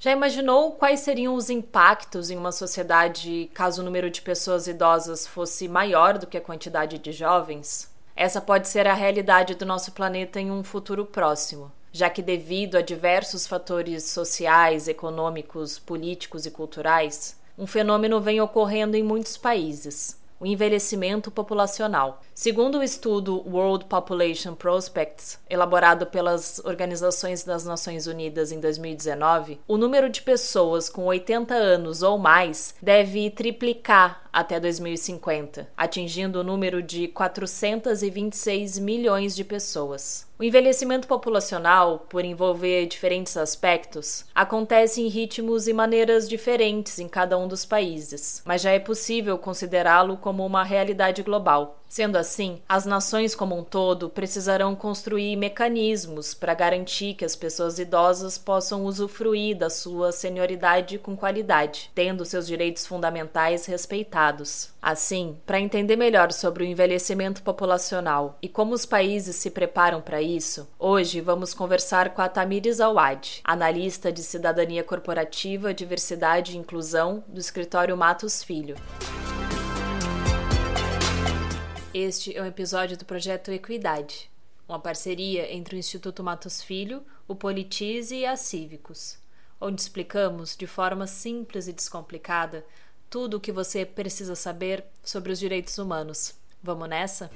Já imaginou quais seriam os impactos em uma sociedade caso o número de pessoas idosas fosse maior do que a quantidade de jovens? Essa pode ser a realidade do nosso planeta em um futuro próximo, já que, devido a diversos fatores sociais, econômicos, políticos e culturais, um fenômeno vem ocorrendo em muitos países o envelhecimento populacional. Segundo o estudo World Population Prospects, elaborado pelas Organizações das Nações Unidas em 2019, o número de pessoas com 80 anos ou mais deve triplicar até 2050, atingindo o número de 426 milhões de pessoas. O envelhecimento populacional, por envolver diferentes aspectos, acontece em ritmos e maneiras diferentes em cada um dos países, mas já é possível considerá-lo como uma realidade global. Sendo assim, as nações como um todo precisarão construir mecanismos para garantir que as pessoas idosas possam usufruir da sua senioridade com qualidade, tendo seus direitos fundamentais respeitados. Assim, para entender melhor sobre o envelhecimento populacional e como os países se preparam para isso, hoje vamos conversar com a Tamires Awad, analista de cidadania corporativa, diversidade e inclusão do escritório Matos Filho. Este é um episódio do projeto Equidade, uma parceria entre o Instituto Matos Filho, o Politize e a Cívicos, onde explicamos de forma simples e descomplicada tudo o que você precisa saber sobre os direitos humanos. Vamos nessa?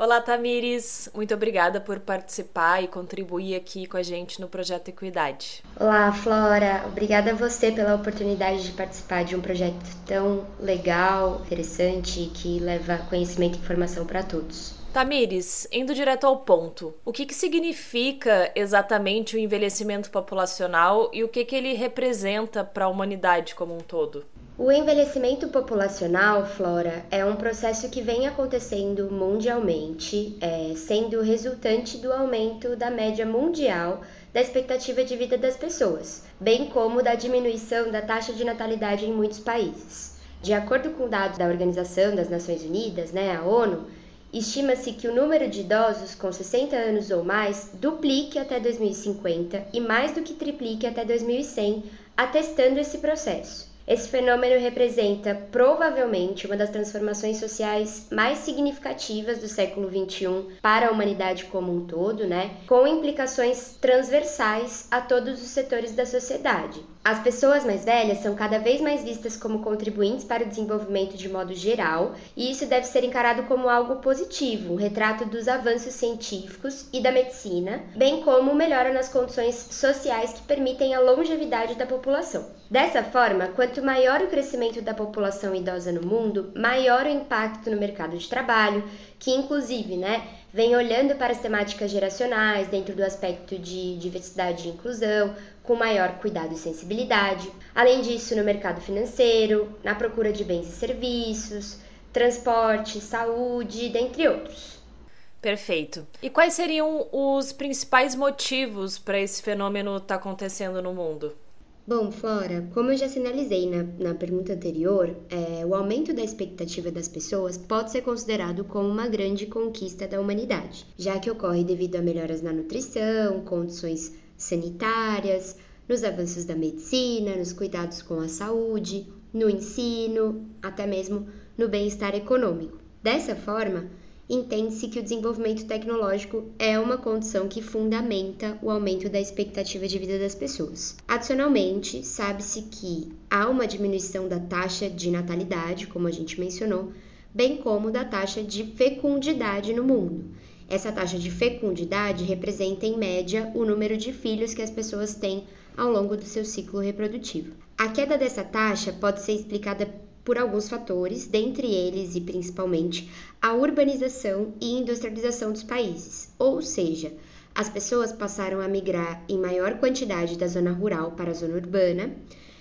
Olá, Tamires! Muito obrigada por participar e contribuir aqui com a gente no projeto Equidade. Olá, Flora! Obrigada a você pela oportunidade de participar de um projeto tão legal, interessante e que leva conhecimento e informação para todos. Tamires, indo direto ao ponto, o que, que significa exatamente o envelhecimento populacional e o que, que ele representa para a humanidade como um todo? O envelhecimento populacional, Flora, é um processo que vem acontecendo mundialmente, é, sendo resultante do aumento da média mundial da expectativa de vida das pessoas, bem como da diminuição da taxa de natalidade em muitos países. De acordo com dados da Organização das Nações Unidas, né, a ONU, estima-se que o número de idosos com 60 anos ou mais duplique até 2050 e mais do que triplique até 2100, atestando esse processo. Esse fenômeno representa provavelmente uma das transformações sociais mais significativas do século XXI para a humanidade como um todo, né? Com implicações transversais a todos os setores da sociedade. As pessoas mais velhas são cada vez mais vistas como contribuintes para o desenvolvimento de modo geral, e isso deve ser encarado como algo positivo, um retrato dos avanços científicos e da medicina, bem como melhora nas condições sociais que permitem a longevidade da população. Dessa forma, quanto maior o crescimento da população idosa no mundo, maior o impacto no mercado de trabalho, que inclusive, né, vem olhando para as temáticas geracionais dentro do aspecto de diversidade e inclusão, com maior cuidado e sensibilidade. Além disso, no mercado financeiro, na procura de bens e serviços, transporte, saúde, dentre outros. Perfeito. E quais seriam os principais motivos para esse fenômeno estar tá acontecendo no mundo? Bom, Flora, como eu já sinalizei na, na pergunta anterior, é, o aumento da expectativa das pessoas pode ser considerado como uma grande conquista da humanidade, já que ocorre devido a melhoras na nutrição, condições sanitárias, nos avanços da medicina, nos cuidados com a saúde, no ensino, até mesmo no bem-estar econômico. Dessa forma, entende-se que o desenvolvimento tecnológico é uma condição que fundamenta o aumento da expectativa de vida das pessoas. Adicionalmente, sabe-se que há uma diminuição da taxa de natalidade, como a gente mencionou, bem como da taxa de fecundidade no mundo. Essa taxa de fecundidade representa, em média, o número de filhos que as pessoas têm ao longo do seu ciclo reprodutivo. A queda dessa taxa pode ser explicada por alguns fatores, dentre eles e principalmente a urbanização e industrialização dos países, ou seja, as pessoas passaram a migrar em maior quantidade da zona rural para a zona urbana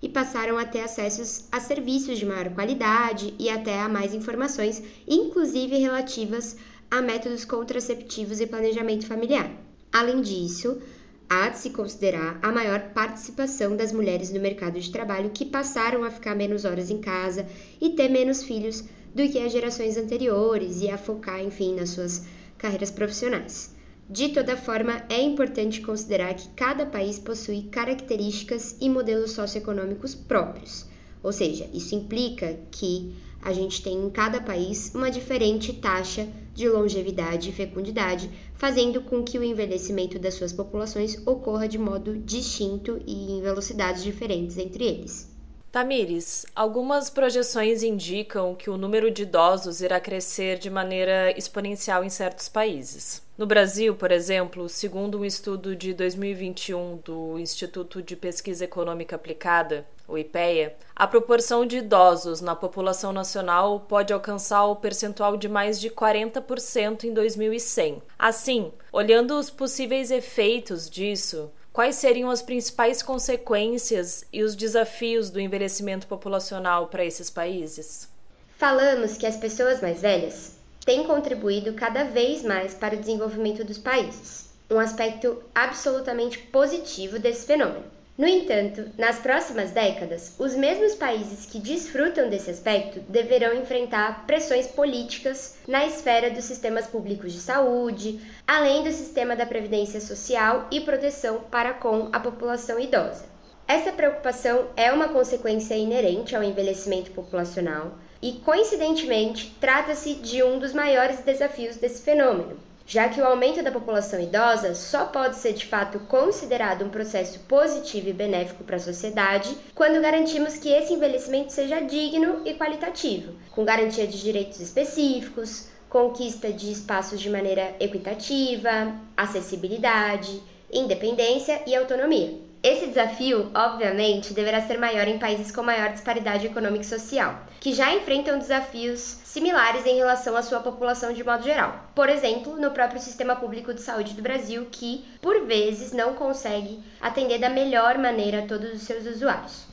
e passaram a ter acessos a serviços de maior qualidade e até a mais informações, inclusive relativas a métodos contraceptivos e planejamento familiar. Além disso, há de se considerar a maior participação das mulheres no mercado de trabalho que passaram a ficar menos horas em casa e ter menos filhos do que as gerações anteriores e a focar, enfim, nas suas carreiras profissionais. De toda forma, é importante considerar que cada país possui características e modelos socioeconômicos próprios, ou seja, isso implica que a gente tem em cada país uma diferente taxa de longevidade e fecundidade, fazendo com que o envelhecimento das suas populações ocorra de modo distinto e em velocidades diferentes entre eles. Tamires, algumas projeções indicam que o número de idosos irá crescer de maneira exponencial em certos países. No Brasil, por exemplo, segundo um estudo de 2021 do Instituto de Pesquisa Econômica Aplicada, o IPEA, a proporção de idosos na população nacional pode alcançar o percentual de mais de 40% em 2100. Assim, olhando os possíveis efeitos disso, quais seriam as principais consequências e os desafios do envelhecimento populacional para esses países? Falamos que as pessoas mais velhas têm contribuído cada vez mais para o desenvolvimento dos países, um aspecto absolutamente positivo desse fenômeno. No entanto, nas próximas décadas, os mesmos países que desfrutam desse aspecto deverão enfrentar pressões políticas na esfera dos sistemas públicos de saúde, além do sistema da previdência social e proteção para com a população idosa. Essa preocupação é uma consequência inerente ao envelhecimento populacional e, coincidentemente, trata-se de um dos maiores desafios desse fenômeno, já que o aumento da população idosa só pode ser de fato considerado um processo positivo e benéfico para a sociedade quando garantimos que esse envelhecimento seja digno e qualitativo, com garantia de direitos específicos, conquista de espaços de maneira equitativa, acessibilidade, independência e autonomia. Esse desafio, obviamente, deverá ser maior em países com maior disparidade econômica e social, que já enfrentam desafios similares em relação à sua população de modo geral. Por exemplo, no próprio sistema público de saúde do Brasil, que, por vezes, não consegue atender da melhor maneira todos os seus usuários.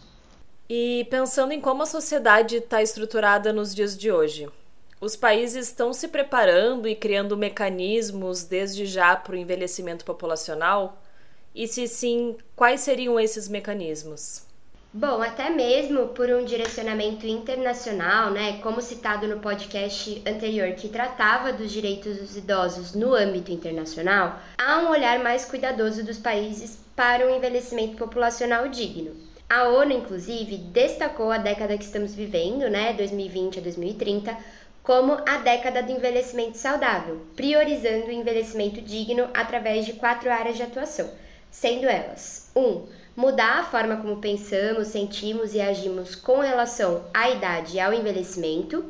E pensando em como a sociedade está estruturada nos dias de hoje, os países estão se preparando e criando mecanismos desde já para o envelhecimento populacional? E se sim, quais seriam esses mecanismos? Bom, até mesmo por um direcionamento internacional, né, como citado no podcast anterior que tratava dos direitos dos idosos no âmbito internacional, há um olhar mais cuidadoso dos países para um envelhecimento populacional digno. A ONU, inclusive, destacou a década que estamos vivendo, né, 2020 a 2030, como a década do envelhecimento saudável, priorizando o envelhecimento digno através de quatro áreas de atuação sendo elas: 1. Um, mudar a forma como pensamos, sentimos e agimos com relação à idade e ao envelhecimento.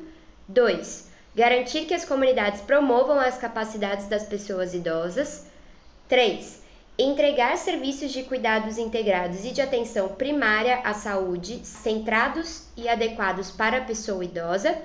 2. Garantir que as comunidades promovam as capacidades das pessoas idosas. 3. Entregar serviços de cuidados integrados e de atenção primária à saúde, centrados e adequados para a pessoa idosa.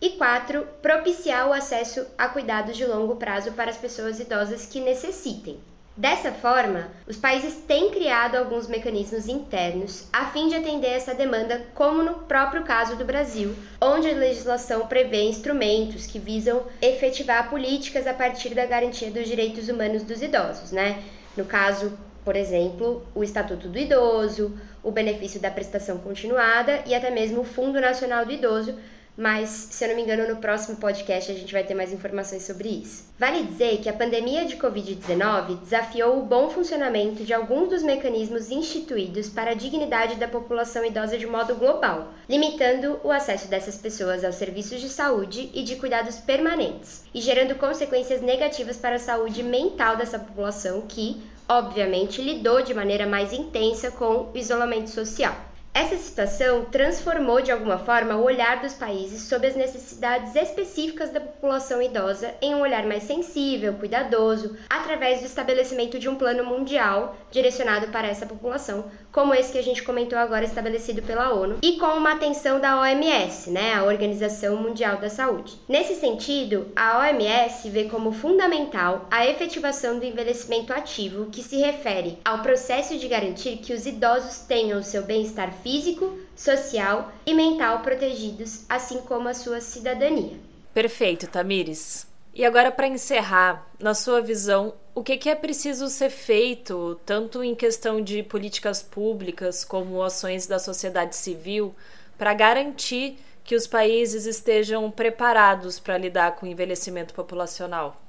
E 4. Propiciar o acesso a cuidados de longo prazo para as pessoas idosas que necessitem. Dessa forma, os países têm criado alguns mecanismos internos a fim de atender essa demanda, como no próprio caso do Brasil, onde a legislação prevê instrumentos que visam efetivar políticas a partir da garantia dos direitos humanos dos idosos, né? No caso, por exemplo, o Estatuto do Idoso, o benefício da prestação continuada e até mesmo o Fundo Nacional do Idoso, mas se eu não me engano, no próximo podcast a gente vai ter mais informações sobre isso. Vale dizer que a pandemia de Covid-19 desafiou o bom funcionamento de alguns dos mecanismos instituídos para a dignidade da população idosa de modo global, limitando o acesso dessas pessoas aos serviços de saúde e de cuidados permanentes, e gerando consequências negativas para a saúde mental dessa população que, obviamente, lidou de maneira mais intensa com o isolamento social. Essa situação transformou de alguma forma o olhar dos países sobre as necessidades específicas da população idosa em um olhar mais sensível, cuidadoso, através do estabelecimento de um plano mundial direcionado para essa população, como esse que a gente comentou agora estabelecido pela ONU, e com uma atenção da OMS, né, a Organização Mundial da Saúde. Nesse sentido, a OMS vê como fundamental a efetivação do envelhecimento ativo, que se refere ao processo de garantir que os idosos tenham o seu bem-estar físico, social e mental protegidos, assim como a sua cidadania. Perfeito, Tamires. E agora, para encerrar, na sua visão, o que, é preciso ser feito, tanto em questão de políticas públicas como ações da sociedade civil, para garantir que os países estejam preparados para lidar com o envelhecimento populacional?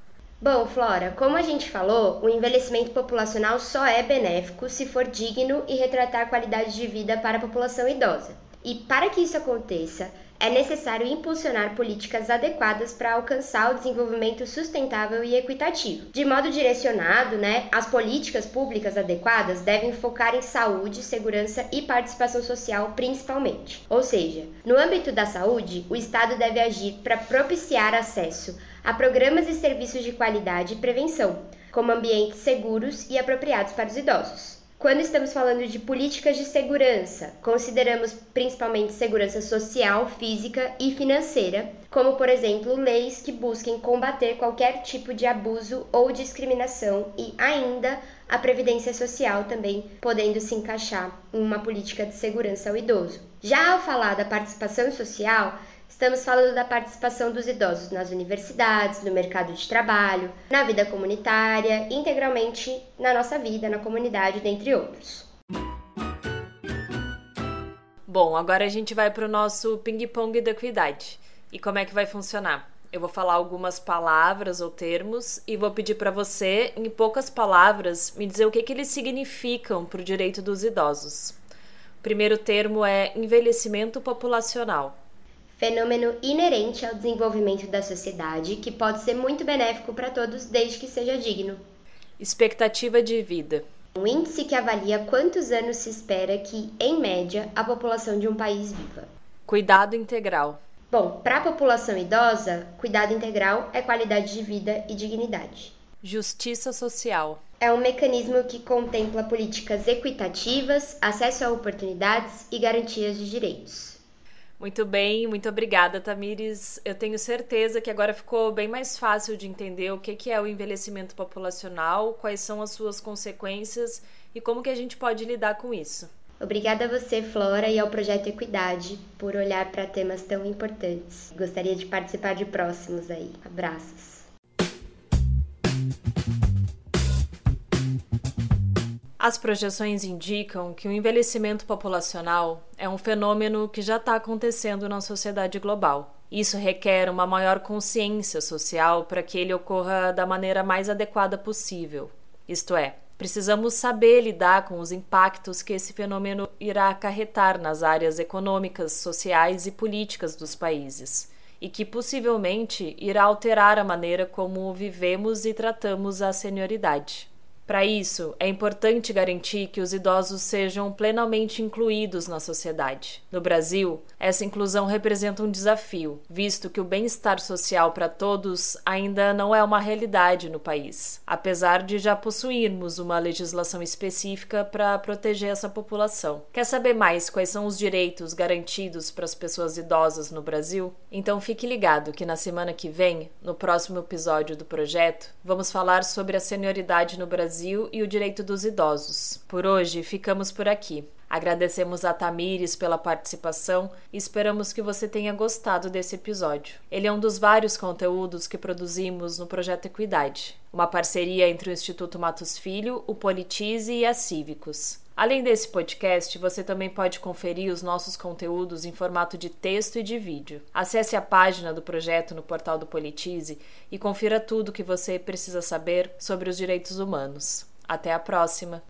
Bom, Flora, como a gente falou, o envelhecimento populacional só é benéfico se for digno e retratar qualidade de vida para a população idosa. E para que isso aconteça, é necessário impulsionar políticas adequadas para alcançar o desenvolvimento sustentável e equitativo. De modo direcionado, né, as políticas públicas adequadas devem focar em saúde, segurança e participação social principalmente. Ou seja, no âmbito da saúde, o Estado deve agir para propiciar acesso a programas e serviços de qualidade e prevenção, como ambientes seguros e apropriados para os idosos. Quando estamos falando de políticas de segurança, consideramos principalmente segurança social, física e financeira, como por exemplo leis que busquem combater qualquer tipo de abuso ou discriminação e ainda a previdência social também podendo se encaixar em uma política de segurança ao idoso. Já ao falar da participação social, Estamos falando da participação dos idosos nas universidades, no mercado de trabalho, na vida comunitária, integralmente na nossa vida, na comunidade, dentre outros. Bom, agora a gente vai para o nosso ping-pong da equidade. E como é que vai funcionar? Eu vou falar algumas palavras ou termos e vou pedir para você, em poucas palavras, me dizer o que, que eles significam para o direito dos idosos. O primeiro termo é envelhecimento populacional fenômeno inerente ao desenvolvimento da sociedade que pode ser muito benéfico para todos desde que seja digno. Expectativa de vida. Um índice que avalia quantos anos se espera que, em média, a população de um país viva. Cuidado integral. Bom, para a população idosa, cuidado integral é qualidade de vida e dignidade. Justiça social. É um mecanismo que contempla políticas equitativas, acesso a oportunidades e garantias de direitos. Muito bem, muito obrigada, Tamires. Eu tenho certeza que agora ficou bem mais fácil de entender o que é o envelhecimento populacional, quais são as suas consequências e como que a gente pode lidar com isso. Obrigada a você, Flora, e ao Projeto Equidade por olhar para temas tão importantes. Gostaria de participar de próximos aí. Abraços. As projeções indicam que o envelhecimento populacional é um fenômeno que já está acontecendo na sociedade global. Isso requer uma maior consciência social para que ele ocorra da maneira mais adequada possível. Isto é, precisamos saber lidar com os impactos que esse fenômeno irá acarretar nas áreas econômicas, sociais e políticas dos países, e que possivelmente irá alterar a maneira como vivemos e tratamos a senioridade. Para isso, é importante garantir que os idosos sejam plenamente incluídos na sociedade. No Brasil, essa inclusão representa um desafio, visto que o bem-estar social para todos ainda não é uma realidade no país, apesar de já possuirmos uma legislação específica para proteger essa população. Quer saber mais quais são os direitos garantidos para as pessoas idosas no Brasil? Então fique ligado que na semana que vem, no próximo episódio do projeto, vamos falar sobre a senioridade no Brasil Brasil e o direito dos idosos. Por hoje, ficamos por aqui. Agradecemos a Tamires pela participação e esperamos que você tenha gostado desse episódio. Ele é um dos vários conteúdos que produzimos no Projeto Equidade, uma parceria entre o Instituto Matos Filho, o Politize e a Cívicos. Além desse podcast, você também pode conferir os nossos conteúdos em formato de texto e de vídeo. Acesse a página do projeto no portal do Politize e confira tudo o que você precisa saber sobre os direitos humanos. Até a próxima!